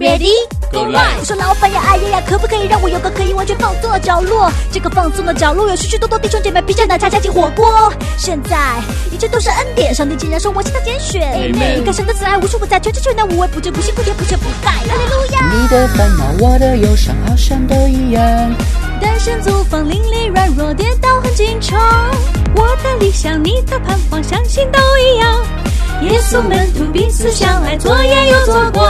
Ready Go live 我说老板呀，哎呀呀，可不可以让我有个可以完全放松的角落？这个放松的角落有许许多多弟兄姐妹披着奶茶加进火锅。现在一切都是恩典，上帝竟然说我是他拣选。你看神的慈爱无处不在，全知全能无微不至，不辛不甜不缺不败。哈利路亚。你的烦恼，我的忧伤，好像都一样。单身租房，邻里软弱，跌倒很经常。我的理想，你的盼望，相信都一样。耶稣门徒彼此相爱，左眼又左光。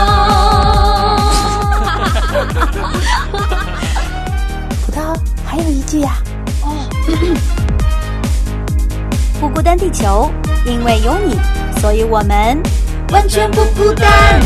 葡萄还有一句呀、不孤单，地球，因为有你，所以我们完全不孤单。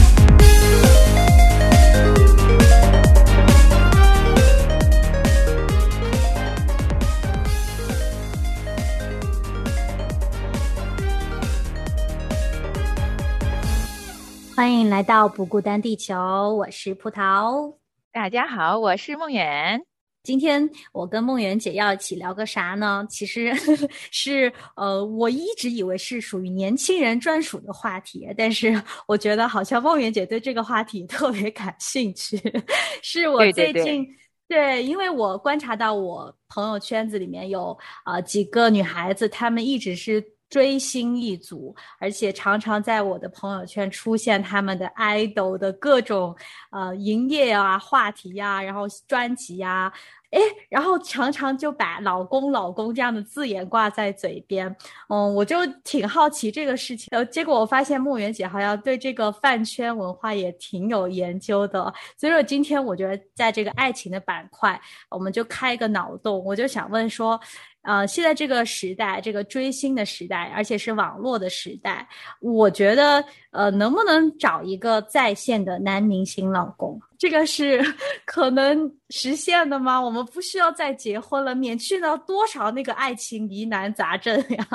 来到不孤单地球，我是葡萄。大家好，我是梦圆。今天我跟梦圆姐要一起聊个啥呢？其实 是呃，我一直以为是属于年轻人专属的话题，但是我觉得好像梦圆姐对这个话题特别感兴趣，是我对对最近。对，因为我观察到我朋友圈子里面有呃几个女孩子，她们一直是追星一族，而且常常在我的朋友圈出现他们的 idol 的各种呃营业啊、话题呀、然后专辑呀、诶，然后常常就把“老公”“老公”这样的字眼挂在嘴边，嗯，我就挺好奇这个事情。呃，结果我发现梦圆姐好像对这个饭圈文化也挺有研究的，所以说今天我觉得在这个爱情的板块，我们就开一个脑洞，我就想问说，呃，现在这个时代，这个追星的时代，而且是网络的时代，我觉得呃，能不能找一个在线的男明星老公？这个是 可能实现的吗？我们不需要再结婚了，免去了多少那个爱情疑难杂症呀？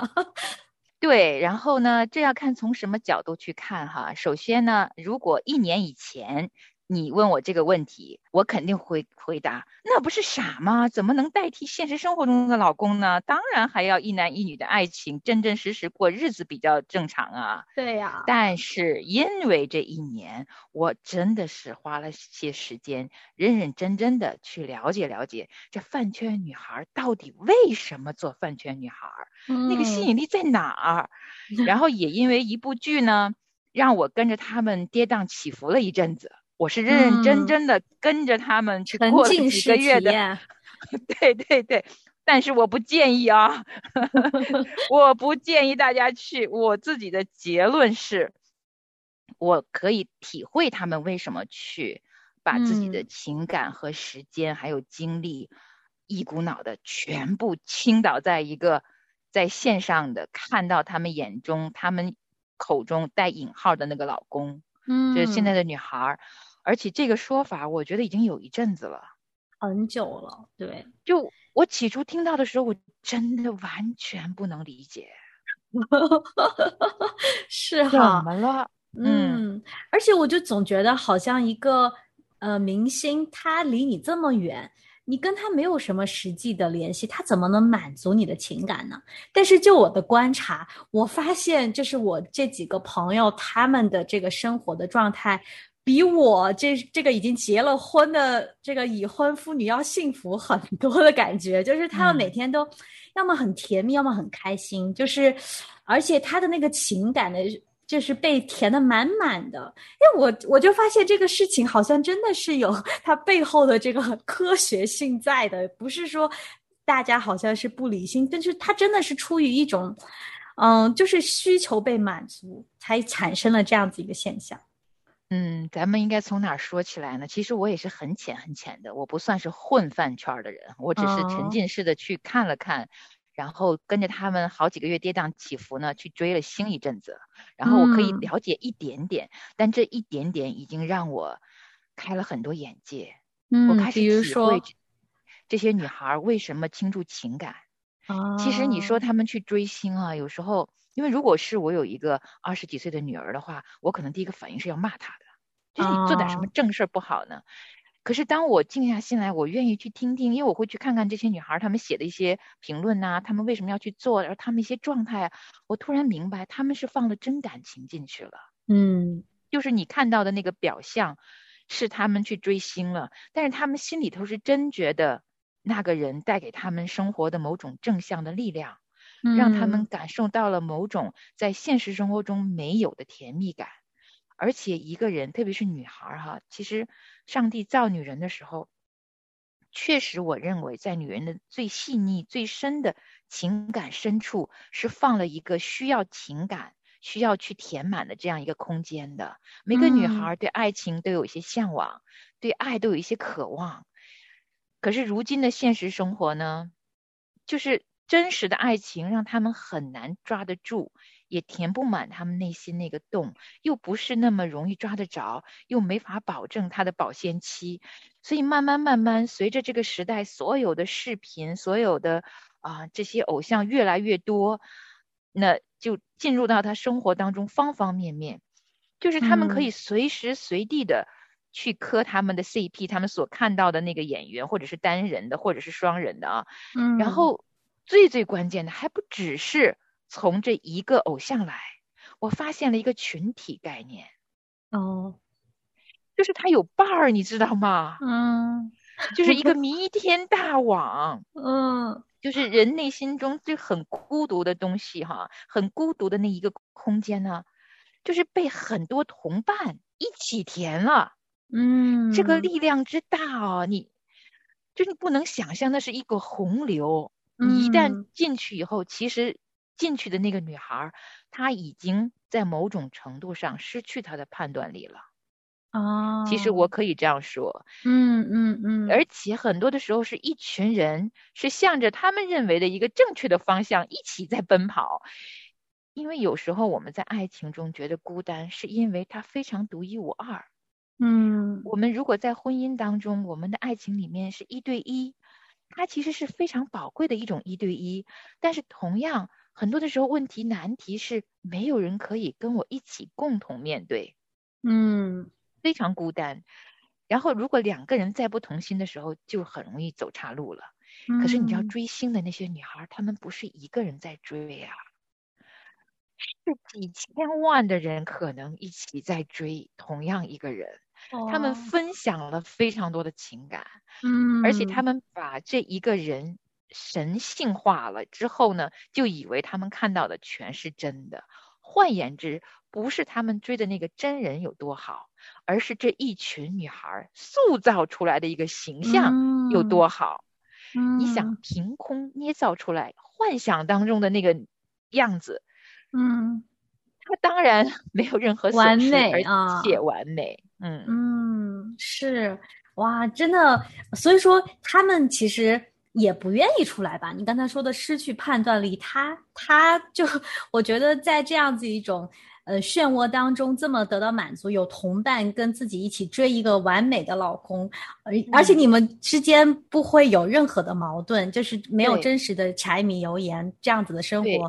对，然后呢，这要看从什么角度去看哈。首先呢，如果一年以前你问我这个问题，我肯定会回答，那不是傻吗？怎么能代替现实生活中的老公呢？当然还要一男一女的爱情，真真实实过日子比较正常啊。对呀、但是因为这一年，我真的是花了些时间，认认真真的去了解了解这饭圈女孩儿到底为什么做饭圈女孩儿，那个吸嗯引力在哪儿？然后也因为一部剧呢，让我跟着他们跌宕起伏了一阵子。我是认认嗯真真的跟着他们去过了几个月的，对对对。但是我不建议啊，我不建议大家去。我自己的结论是，我可以体会他们为什么去把自己的嗯情感和时间还有精力，一股脑的全部倾倒在一个在线上的看到他们眼中、他们口中带引号的那个老公，嗯，就是现在的女孩儿。而且这个说法，我觉得已经有一阵子了。很久了，对，就我起初听到的时候，我真的完全不能理解，怎是哈，怎么了？嗯嗯，而且我就总觉得好像一个呃明星，他离你这么远，你跟他没有什么实际的联系，他怎么能满足你的情感呢？但是就我的观察，我发现就是我这几个朋友他们的这个生活的状态。比我这这个已经结了婚的这个已婚妇女要幸福很多的感觉，就是他们每天都要么很甜蜜，要么很开心，就是而且他的那个情感的就是被填的满满的。因为我我就发现这个事情好像真的是有它背后的这个科学性在的，不是说大家好像是不理性，但是它真的是出于一种，嗯，就是需求被满足才产生了这样子一个现象。嗯，咱们应该从哪儿说起来呢？其实我也是很浅很浅的，我不算是混饭圈儿的人，我只是哦沉浸式的去看了看，然后跟着他们好几个月跌宕起伏呢，去追了星一阵子，然后我可以嗯了解一点点，但这一点点已经让我开了很多眼界，我嗯开始说会这这些女孩儿为什么倾注情感。其实你说哦他们去追星啊，有时候，因为如果是我有一个二十几岁的女儿的话，我可能第一个反应是要骂她的，就是你做点什么哦正事儿不好呢？可可是当我静下心来，我愿意去听听，因为我会去看看这些女孩她们写的一些评论呐，她们为什么要去做，然后她们一些状态，我突然明白，她们是放了真感情进去了。嗯就是你看到的那个表象，是他们去追星了，但是他们心里头是真觉得那个人带给他们生活的某种正向的力量，让他们感受到了某种在现实生活中没有的甜蜜感。而且一个人，特别是女孩儿哈，其实上帝造女人的时候，确实我认为在女人的最细腻、最深的情感深处，是放了一个需要情感、需要去填满的这样一个空间的。每个女孩儿对爱情都有一些向往，对爱都有一些渴望。可是如今的现实生活呢，就是真实的爱情让他们很难抓得住。也填不满他们内心那个洞，又不是那么容易抓得着，又没法保证它的保鲜期，所以慢慢慢慢，随着这个时代所有的视频，所有的啊这些偶像越来越多，那就进入到他生活当中方方面面，就是他们可以随时随地的去磕他们的 CP，他们所看到的那个演员，或者是单人的，或者是双人的啊，嗯，然后最最关键的还不只是。从这一个偶像来，我发现了一个群体概念，哦，就是他有伴儿，你知道吗？嗯，就是一个弥天大网，嗯，就是人内心中最很孤独的东西哈，很孤独的那一个空间呢，就是被很多同伴一起填了，嗯，这个力量之大哦，你就是你不能想象，那是一个洪流，你一旦进去以后，其实。进去的那个女孩，她已经在某种程度上失去她的判断力了。哦，其实我可以这样说，嗯嗯嗯，而且很多的时候是一群人是向着他们认为的一个正确的方向一起在奔跑。因为有时候我们在爱情中觉得孤单，是因为它非常独一无二。嗯，我们如果在婚姻当中，我们的爱情里面是一对一，它其实是非常宝贵的一种一对一，但是同样。很多的时候，问题难题是没有人可以跟我一起共同面对，嗯，非常孤单。然后，如果两个人再不同心的时候，就很容易走岔路了。可是，你知道追星的那些女孩，她们不是一个人在追啊，是几千万的人可能一起在追同样一个人，他们分享了非常多的情感，嗯，而且他们把这一个人。神性化了之后呢，就以为他们看到的全是真的。换言之，不是他们追的那个真人有多好，而是这一群女孩塑造出来的一个形象有多好。你想，凭空捏造出来幻想当中的那个样子，嗯，他当然 没有任何完美，而且完美。嗯嗯，是哇，真的。所以说，他们其实。也不愿意出来吧？你刚才说的失去判断力，他他就我觉得在这样子一种呃漩涡当中，这么得到满足，有同伴跟自己一起追一个完美的老公，而而且你们之间不会有任何的矛盾，就是没有真实的柴米油盐这样子的生活，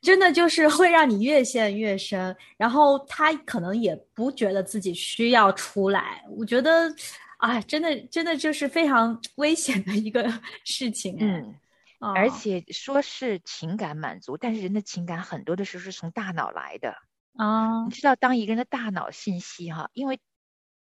真的就是会让你越陷越深。然后他可能也不觉得自己需要出来，我觉得。啊，真的，真的就是非常危险的一个 事情。嗯，而且说是情感满足，但是人的情感很多的时候是从大脑来的啊。你知道，当一个人的大脑信息哈，因为。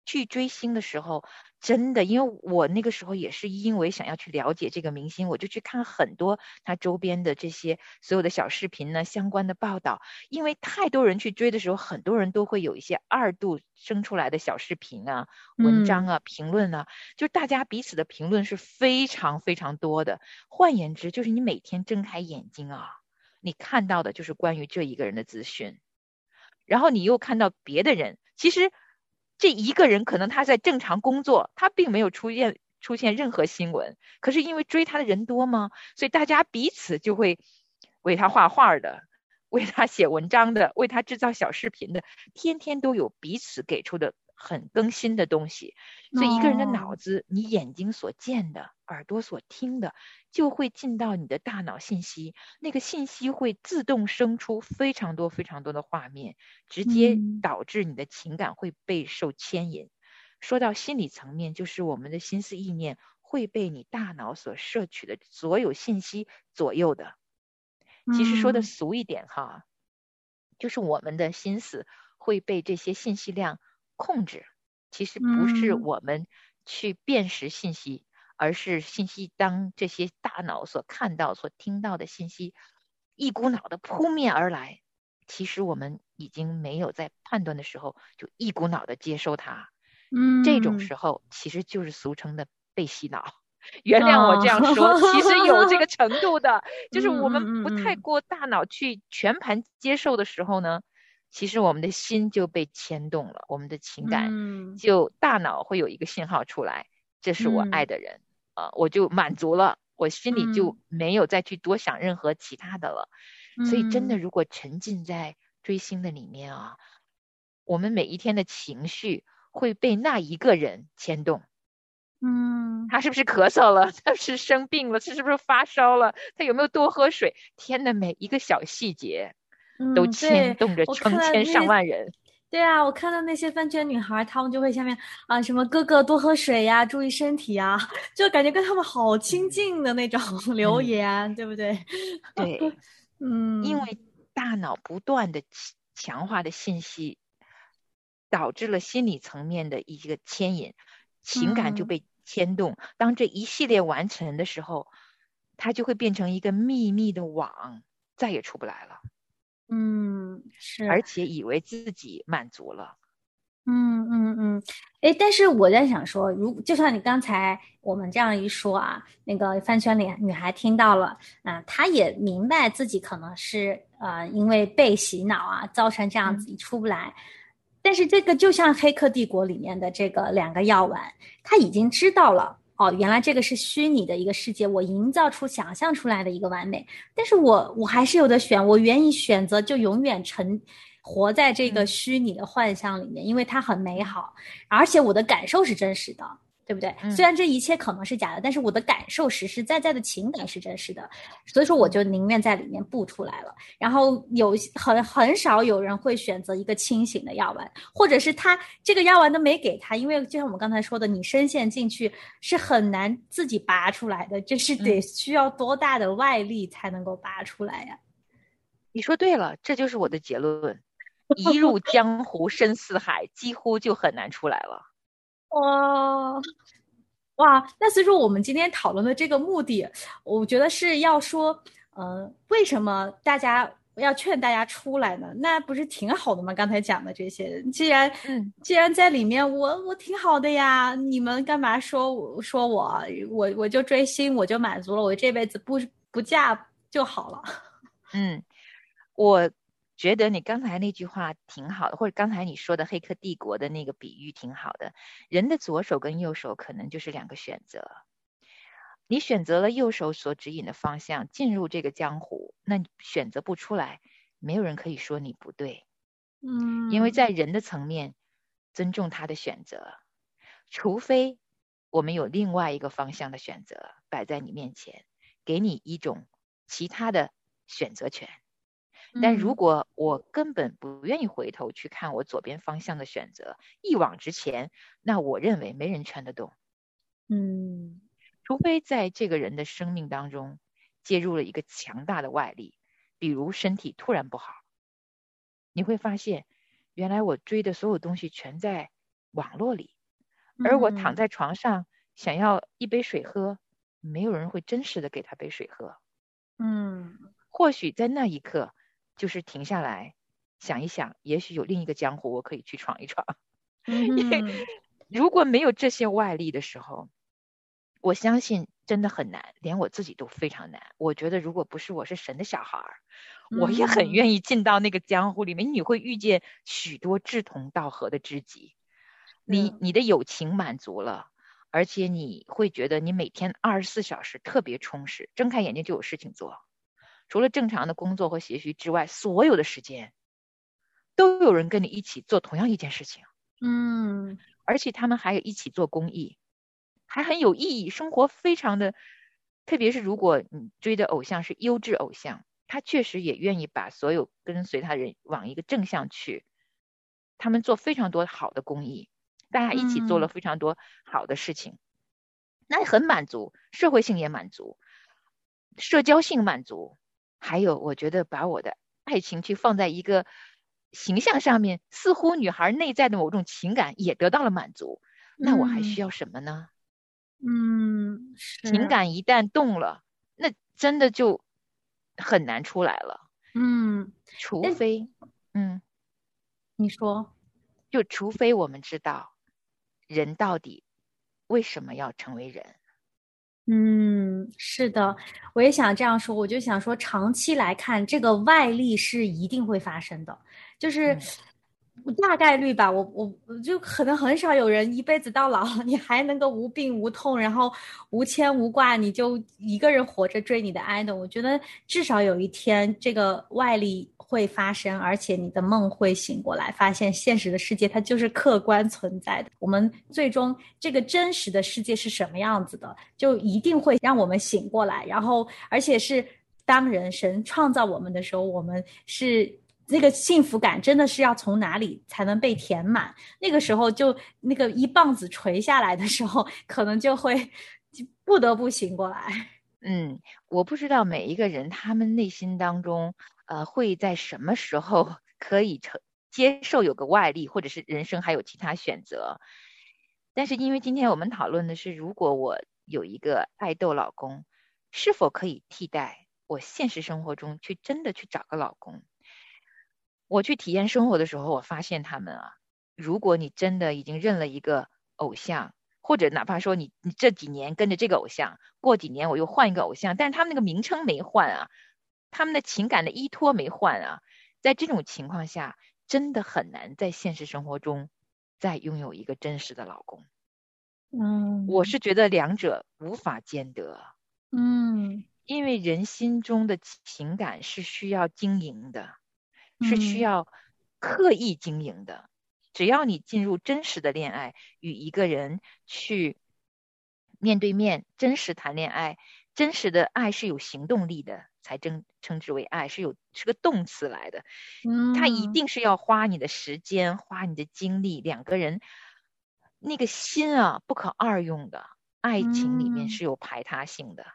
去追星的时候，真的，因为我那个时候也是因为想要去了解这个明星，我就去看很多他周边的这些所有的小视频呢，相关的报道。因为太多人去追的时候，很多人都会有一些二度生出来的小视频啊、文章啊、评论啊，就大家彼此的评论是非常非常多的。换言之，就是你每天睁开眼睛啊，你看到的就是关于这一个人的资讯，然后你又看到别的人，其实。这一个人可能他在正常工作，他并没有出现出现任何新闻。可是因为追他的人多吗？所以大家彼此就会为他画画的，为他写文章的，为他制造小视频的，天天都有彼此给出的。很更新的东西，所以一个人的脑子，你眼睛所见的，耳朵所听的，就会进到你的大脑信息，那个信息会自动生出非常多非常多的画面，直接导致你的情感会被受牵引。说到心理层面，就是我们的心思意念会被你大脑所摄取的所有信息左右的。其实说的嗯。俗一点哈，就是我们的心思会被这些信息量控制。其实不是嗯我们去辨识信息，而是信息当这些大脑所看到、所听到的信息一股脑的扑面而来，其实我们已经没有在判断的时候就一股脑的接收它。嗯，这种时候其实就是俗称的被洗脑。原谅我这样说，哦其实有这个 程度的，就是嗯我们不太过大脑去全盘接受的时候呢，其实我们的心就被牵动了，我们的情感嗯就大脑会有一个信号出来，这是我爱嗯的人啊、我就满足了，我心里就嗯没有再去多想任何其他的了。所以真的，嗯如果沉浸在追星的里面啊，我们每一天的情绪会被那一个人牵动。嗯他是不是咳嗽了？他是生病了？他是不是发烧了？他有没有多喝水？天呐，每一个小细节都牵动着成千上万人。对啊，我看到那些饭圈女孩，她们就会下面啊什么哥哥多喝水呀，注意身体啊，就感觉跟他们好亲近的那种留嗯言，对不对？对，嗯，因为大脑不断的强化的信息，导致了心理层面的一个牵引，情感就嗯被牵动。当这一系列完成的时候，它就会变成一个秘密的网，再也出不来了，嗯是，而且以为自己满足了。嗯嗯嗯，哎，但是我在想说，如就像你刚才我们这样一说啊，那个饭圈里女孩听到了，啊、她也明白自己可能是呃因为被洗脑啊，造成这样子出不来。但是这个就像《黑客帝国》里面的这个两个药丸，他已经知道了哦，原来这个是虚拟的一个世界，我营造出、想象出来的一个完美。但是我我还是有的选，我愿意选择就永远沉活在这个嗯。虚拟的幻象里面，因为它很美好，而且我的感受是真实的，对不对？嗯虽然这一切可能是假的，但是我的感受实实在在的情感是真实的，所以说我就宁愿在里面不出来了。然后有很很少有人会选择一个清醒的药丸，或者是他这个药丸都没给他，因为就像我们刚才说的，你深陷进去是很难自己拔出来的，这是得需要多大的外力才能够拔出来呀？你说对了，这就是我的结论。一入江湖深似海，几乎就很难出来了。哇哇，那所以说我们今天讨论的这个目的，我觉得是要说，呃，为什么大家要劝大家出来呢？那不是挺好的吗？刚才讲的这些，既然嗯既然在里面我我挺好的呀，你们干嘛说我说我我我就追星我就满足了，我这辈子不不嫁就好了。嗯，我觉得你刚才那句话挺好的，或者刚才你说的《黑客帝国》的那个比喻挺好的。人的左手跟右手可能就是两个选择，你选择了右手所指引的方向，进入这个江湖，那你选择不出来，没有人可以说你不对，嗯因为在人的层面，尊重他的选择，除非我们有另外一个方向的选择摆在你面前，给你一种其他的选择权。但如嗯。果我根本不愿意回头去看我左边方向的选择，一往直前，那我认为没人劝得动，嗯。除非在这个人的生命当中介入了一个强大的外力，比如身体突然不好，你会发现，原来我追的所有东西全在网络里，而我躺嗯。在床上想要一杯水喝，没有人会真实的给他杯水喝。嗯。或许在那一刻，就是停下来想一想，也许有另一个江湖我可以去闯一闯。嗯如果没有这些外力的时候，我相信真的很难，连我自己都非常难。我觉得如果不是我是神的小孩儿，我也很嗯愿意进到那个江湖里面。你会遇见许多志同道合的知己，你你的友情满足了。而且你会觉得你每天二十四小时特别充实，睁开眼睛就有事情做，除了正常的工作和学习之外，所有的时间都有人跟你一起做同样一件事情。嗯。而且他们还有一起做公益，还很有意义，生活非常的，特别是如果你追的偶像是优质偶像，他确实也愿意把所有跟随他人往一个正向去，他们做非常多好的公益，大家一起做了非常多好的事情，那很满足，社会性也满足，社交性满足，还有我觉得把我的爱情去放在一个形象上面，似乎女孩内在的某种情感也得到了满足，那我还需要什么呢？嗯，情感一旦动了，那真的就很难出来了。嗯，除非，嗯，你说，就除非我们知道人到底为什么要成为人。嗯，是的，我也想这样说。我就想说，长期来看，这个外力是一定会发生的，就是大概率吧。我我我就可能很少有人一辈子到老，你还能够无病无痛，然后无牵无挂，你就一个人活着追你的 idol。我觉得至少有一天，这个外力。会发生，而且你的梦会醒过来，发现现实的世界它就是客观存在的。我们最终这个真实的世界是什么样子的，就一定会让我们醒过来。然后，而且是当人神创造我们的时候，我们是那个幸福感真的是要从哪里才能被填满？那个时候就那个一棒子锤下来的时候，可能就会不得不醒过来。嗯，我不知道每一个人他们内心当中。呃，会在什么时候 可以承接受有个外力，或者是人生还有其他选择？但是因为今天我们讨论的是，如果我有一个爱豆老公，是否可以替代我现实生活中去真的去找个老公？我去体验生活的时候，我发现他们啊，如果你真的已经认了一个偶像，或者哪怕说你你这几年跟着这个偶像，过几年我又换一个偶像，但是他们那个名称没换啊。他们的情感的依托没换啊，在这种情况下，真的很难在现实生活中再拥有一个真实的老公。嗯，我是觉得两者无法兼得。嗯，因为人心中的情感是需要经营的，是需要刻意经营的。只要你进入真实的恋爱，与一个人去面对面真实谈恋爱，真实的爱是有行动力的。才称称之为爱，是有是个动词来的，嗯，它一定是要花你的时间，花你的精力，两个人那个心啊，不可二用的。爱情里面是有排他性的，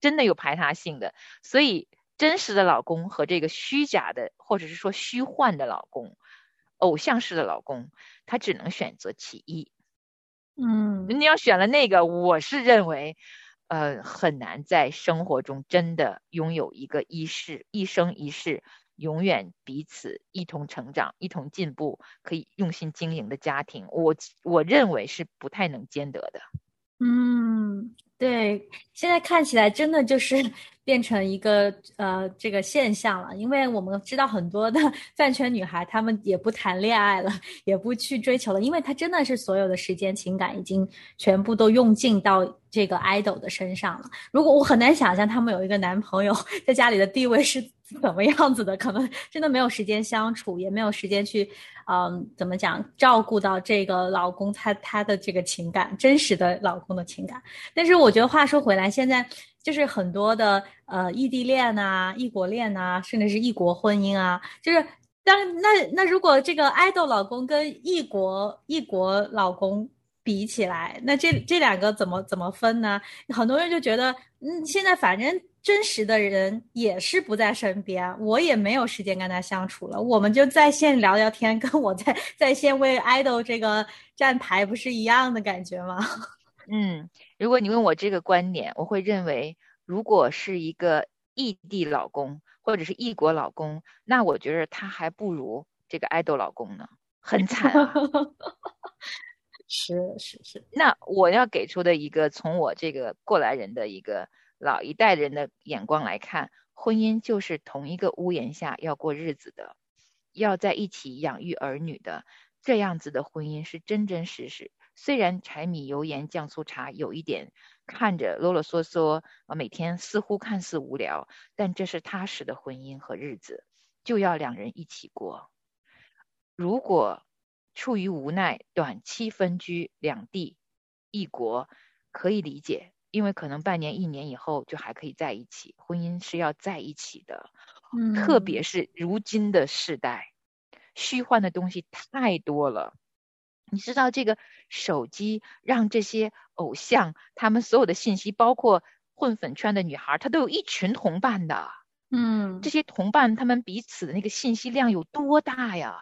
真的有排他性的。所以，真实的老公和这个虚假的，或者是说虚幻的老公，偶像式的老公，他只能选择其一。嗯，你要选了那个，我是认为。呃，很难在生活中真的拥有一个一世一生一世永远彼此一同成长、一同进步、可以用心经营的家庭，我我认为是不太能兼得的。嗯，对，现在看起来真的就是 变成一个呃这个现象了，因为我们知道很多的 饭圈女孩，她们也不谈恋爱了，也不去追求了，因为她真的是所有的时间、情感已经全部都用尽到。这个 idol 的身上了。如果我很难想象她们有一个男朋友在家里的地位是怎么样子的，可能真的没有时间相处，也没有时间去，嗯，怎么讲，照顾到这个老公他他的这个情感，真实的老公的情感。但是我觉得话说回来，现在就是很多的呃异地恋啊、异国恋啊，甚至是异国婚姻啊，就是当那那如果这个爱豆老公跟异国异国老公。比起来，那这这两个怎么怎么分呢？很多人就觉得，嗯，现在反正真实的人也是不在身边，我也没有时间跟他相处了，我们就在线聊聊天，跟我在在线为 idol 这个站台不是一样的感觉吗？嗯，如果你问我这个观点，我会认为，如果是一个异地老公或者是异国老公，那我觉得他还不如这个 idol 老公呢，很惨啊。是是是，那我要给出的一个从我这个过来人的一个老一代人的眼光来看，婚姻就是同一个屋檐下要过日子的，要在一起养育儿女的，这样子的婚姻是真真实实。虽然柴米油盐酱醋茶有一点看着啰啰嗦嗦啊，每天似乎看似无聊，但这是踏实的婚姻和日子，就要两人一起过。如果出于无奈，短期分居两地异国可以理解，因为可能半年、一年以后就还可以在一起。婚姻是要在一起的，嗯，特别是如今的时代，虚幻的东西太多了。你知道这个手机让这些偶像他们所有的信息，包括混粉圈的女孩，她都有一群同伴的。嗯，这些同伴他们彼此的那个信息量有多大呀？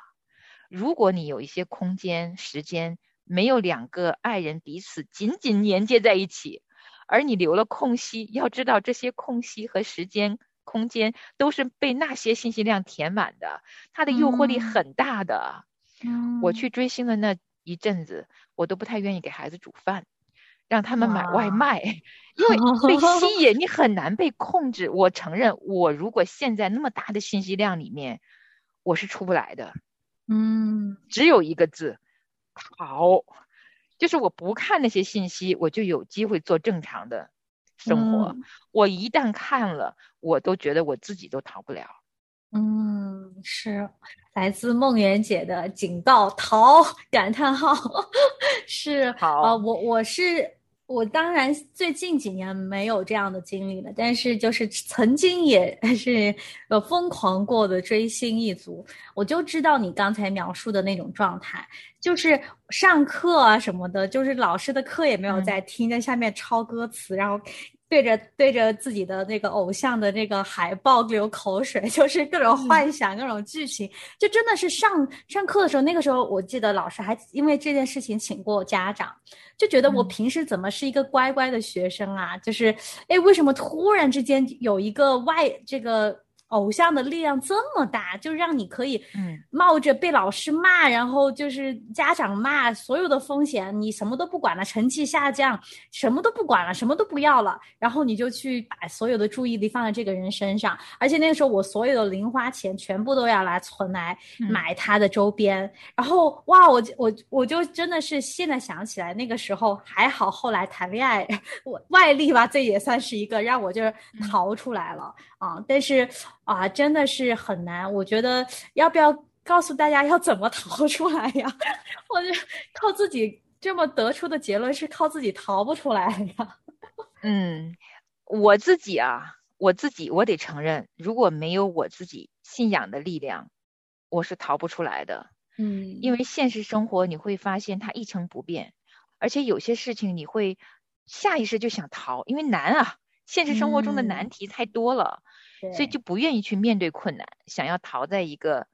如果你有一些空间、时间，没有两个爱人彼此紧紧连接在一起，而你留了空隙，要知道这些空隙和时间、空间都是被那些信息量填满的，它的诱惑力很大的。嗯我去追星的那一阵子，我都不太愿意给孩子煮饭，让他们买外卖，因为被吸 引，你很难被控制。我承认，我如果现在那么大的信息量里面，我是出不来的。嗯只有一个字，逃。就是我不看那些信息，我就有机会做正常的生活。嗯我一旦看了，我都觉得我自己都逃不了。嗯，是来自梦圆姐的警告，逃！感叹号，是好呃，我我是我，当然最近几年没有这样的经历了，但是就是曾经也 是呃疯狂过的追星一族，我就知道你刚才描述的那种状态，就是上课啊什么的，就是老师的课也没有嗯。在听，在下面抄歌词，然后对着对着自己的那个偶像的那个海报流口水，就是各种幻想、各种剧情，就真的是上上课的时候，那个时候我记得老师还因为这件事情请过家长，就觉得我嗯。平时怎么是一个乖乖的学生啊？就是哎，为什么突然之间有一个外这个偶像的力量这么大，就让你可以嗯。冒着被老师骂，然后就是家长骂，所有的风险你什么都不管了，成绩下降，什么都不管了，什么都不要了，然后你就去把所有的注意力放在这个人身上，而且那个时候我所有的零花钱全部都要来存来嗯。买他的周边，然后哇，我我我就真的是现在想起来，那个时候还好，后来谈恋爱，我外力吧，这也算是一个让我就是逃出来了、啊，但是啊，真的是很难，我觉得要不要告诉大家要怎么逃出来呀？我就靠自己这么得出的结论是靠自己逃不出来的。嗯，我自己啊，我自己我得承认，如果没有我自己信仰的力量，我是逃不出来的。嗯因为现实生活你会发现它一成不变，而且有些事情你会下意识就想逃，因为难啊，现实生活中的嗯难题太多了，所以就不愿意去面对困难，想要逃在一个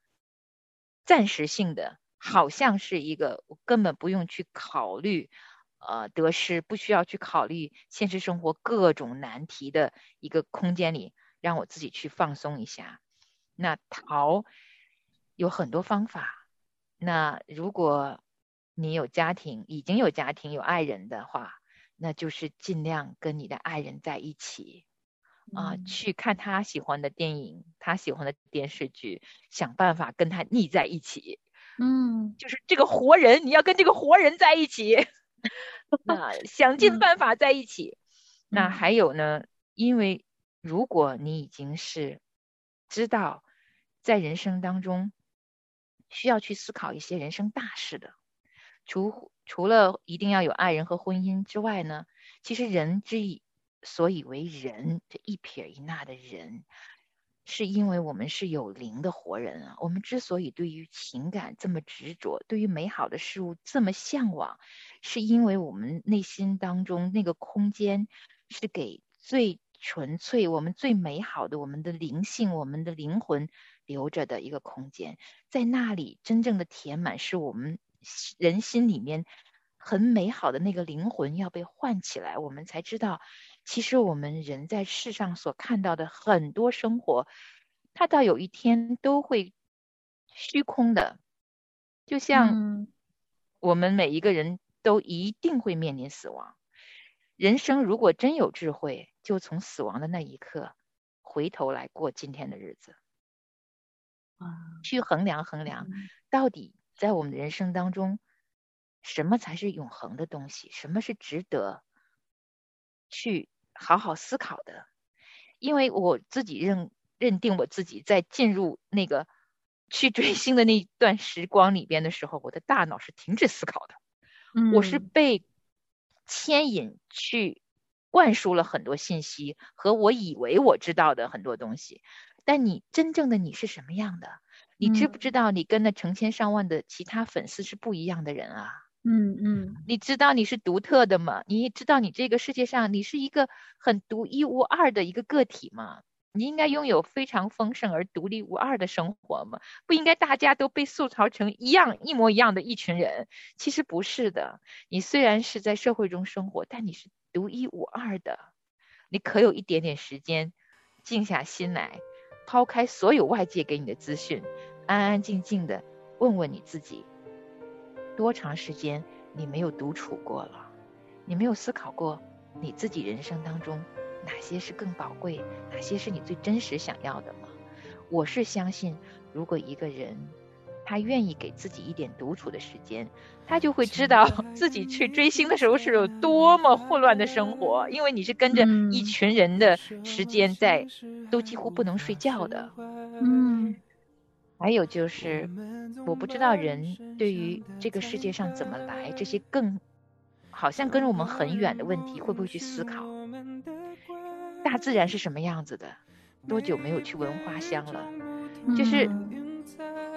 暂时性的，好像是一个我根本不用去考虑。呃，得失不需要去考虑现实生活各种难题的一个空间里，让我自己去放松一下。那逃有很多方法，那如果你有家庭，已经有家庭有爱人的话，那就是尽量跟你的爱人在一起啊、嗯去看他喜欢的电影，他喜欢的电视剧，想办法跟他腻在一起。嗯就是这个活人，你要跟这个活人在一起，那想尽嗯办法在一起。那嗯还有呢，因为如果你已经是知道在人生当中需要去思考一些人生大事的，除除了一定要有爱人和婚姻之外呢，其实人之以所以为人，这一撇一捺的人，是因为我们是有灵的活人啊。我们之所以对于情感这么执着，对于美好的事物这么向往，是因为我们内心当中那个空间是给最纯粹、我们最美好的、我们的灵性、我们的灵魂留着的一个空间。在那里，真正的填满是我们人心里面很美好的那个灵魂要被唤起来，我们才知道，其实我们人在世上所看到的很多生活，它到有一天都会虚空的，就像嗯我们每一个人都一定会面临死亡。人生如果真有智慧，就从死亡的那一刻回头来过今天的日子，啊去衡量衡量，嗯到底在我们的人生当中，什么才是永恒的东西？什么是值得去好好思考的？因为我自己认认定我自己在进入那个去追星的那段时光里边的时候，我的大脑是停止思考的。我是嗯被牵引去灌输了很多信息和我以为我知道的很多东西，但你真正的你是什么样的？你知不知道你跟那成千上万的其他粉丝是不一样的人啊？嗯嗯你知道你是独特的吗？你知道你这个世界上你是一个很独一无二的一个个体吗？你应该拥有非常丰盛而独立无二的生活吗？不应该大家都被塑造成一样一模一样的一群人？其实不是的。你虽然是在社会中生活，但你是独一无二的。你可有一点点时间，静下心来，抛开所有外界给你的资讯，安安静静的问问你自己：多长时间你没有独处过了？你没有思考过你自己人生当中哪些是更宝贵，哪些是你最真实想要的吗？我是相信，如果一个人他愿意给自己一点独处的时间，他就会知道自己去追星的时候是有多么混乱的生活，因为你是跟着嗯一群人的时间在，都几乎不能睡觉的。嗯还有就是，我不知道人对于这个世界上怎么来这些更好像跟我们很远的问题，会不会去思考？大自然是什么样子的？多久没有去闻花香了？就是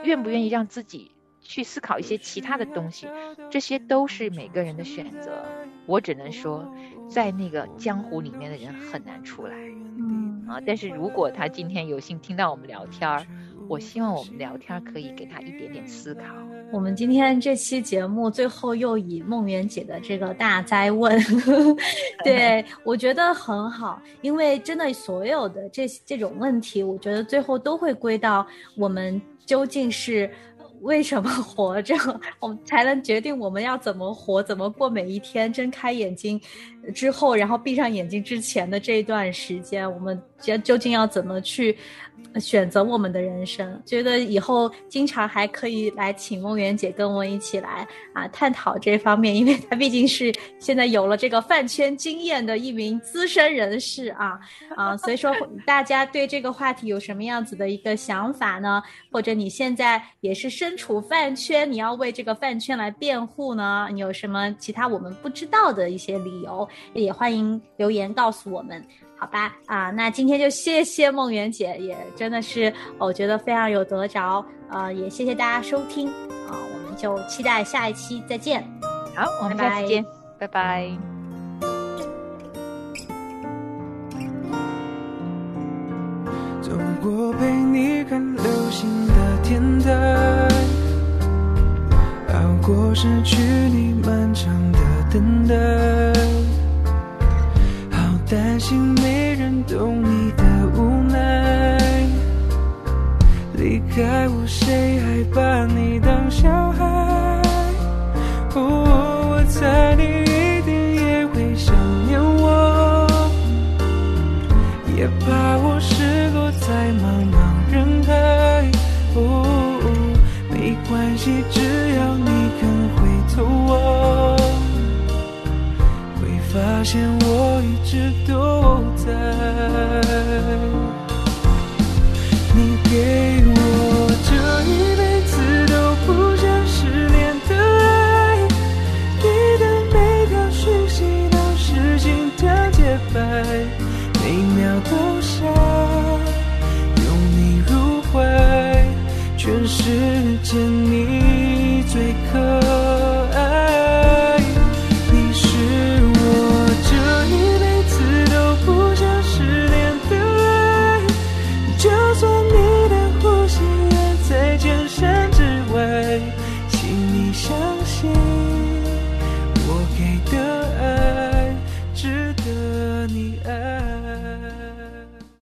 愿不愿意让自己去思考一些其他的东西，这些都是每个人的选择。我只能说，在那个江湖里面的人很难出来嗯啊。但是如果他今天有幸听到我们聊天儿，我希望我们聊天可以给他一点点思考。我们今天这期节目最后又以梦圆姐的这个大灾问，对我觉得很好，因为真的所有的这这种问题，我觉得最后都会归到我们究竟是为什么活着，我们才能决定我们要怎么活，怎么过每一天。睁开眼睛之后，然后闭上眼睛之前的这一段时间，我们究究竟要怎么去选择我们的人生？觉得以后经常还可以来请梦圆姐跟我一起来啊探讨这方面，因为她毕竟是现在有了这个饭圈经验的一名资深人士啊啊，所以说 大家对这个话题有什么样子的一个想法呢？或者你现在也是身处饭圈，你要为这个饭圈来辩护呢？你有什么其他我们不知道的一些理由，也欢迎留言告诉我们。好吧，啊，那今天就谢谢梦圆姐，也真的是我觉得非常有得着，呃，也谢谢大家收听，啊，我们就期待下一期再见。好，我们下次见，拜拜。走过陪你看流星的天台，熬过失去你漫长的等待，好担心没人懂你的无奈。离开我，谁还把你当小孩？哦，我猜你一定也会想念我。也怕我失落在茫茫人海。哦，没关系，只要你肯回头望，发现我一直都在。你给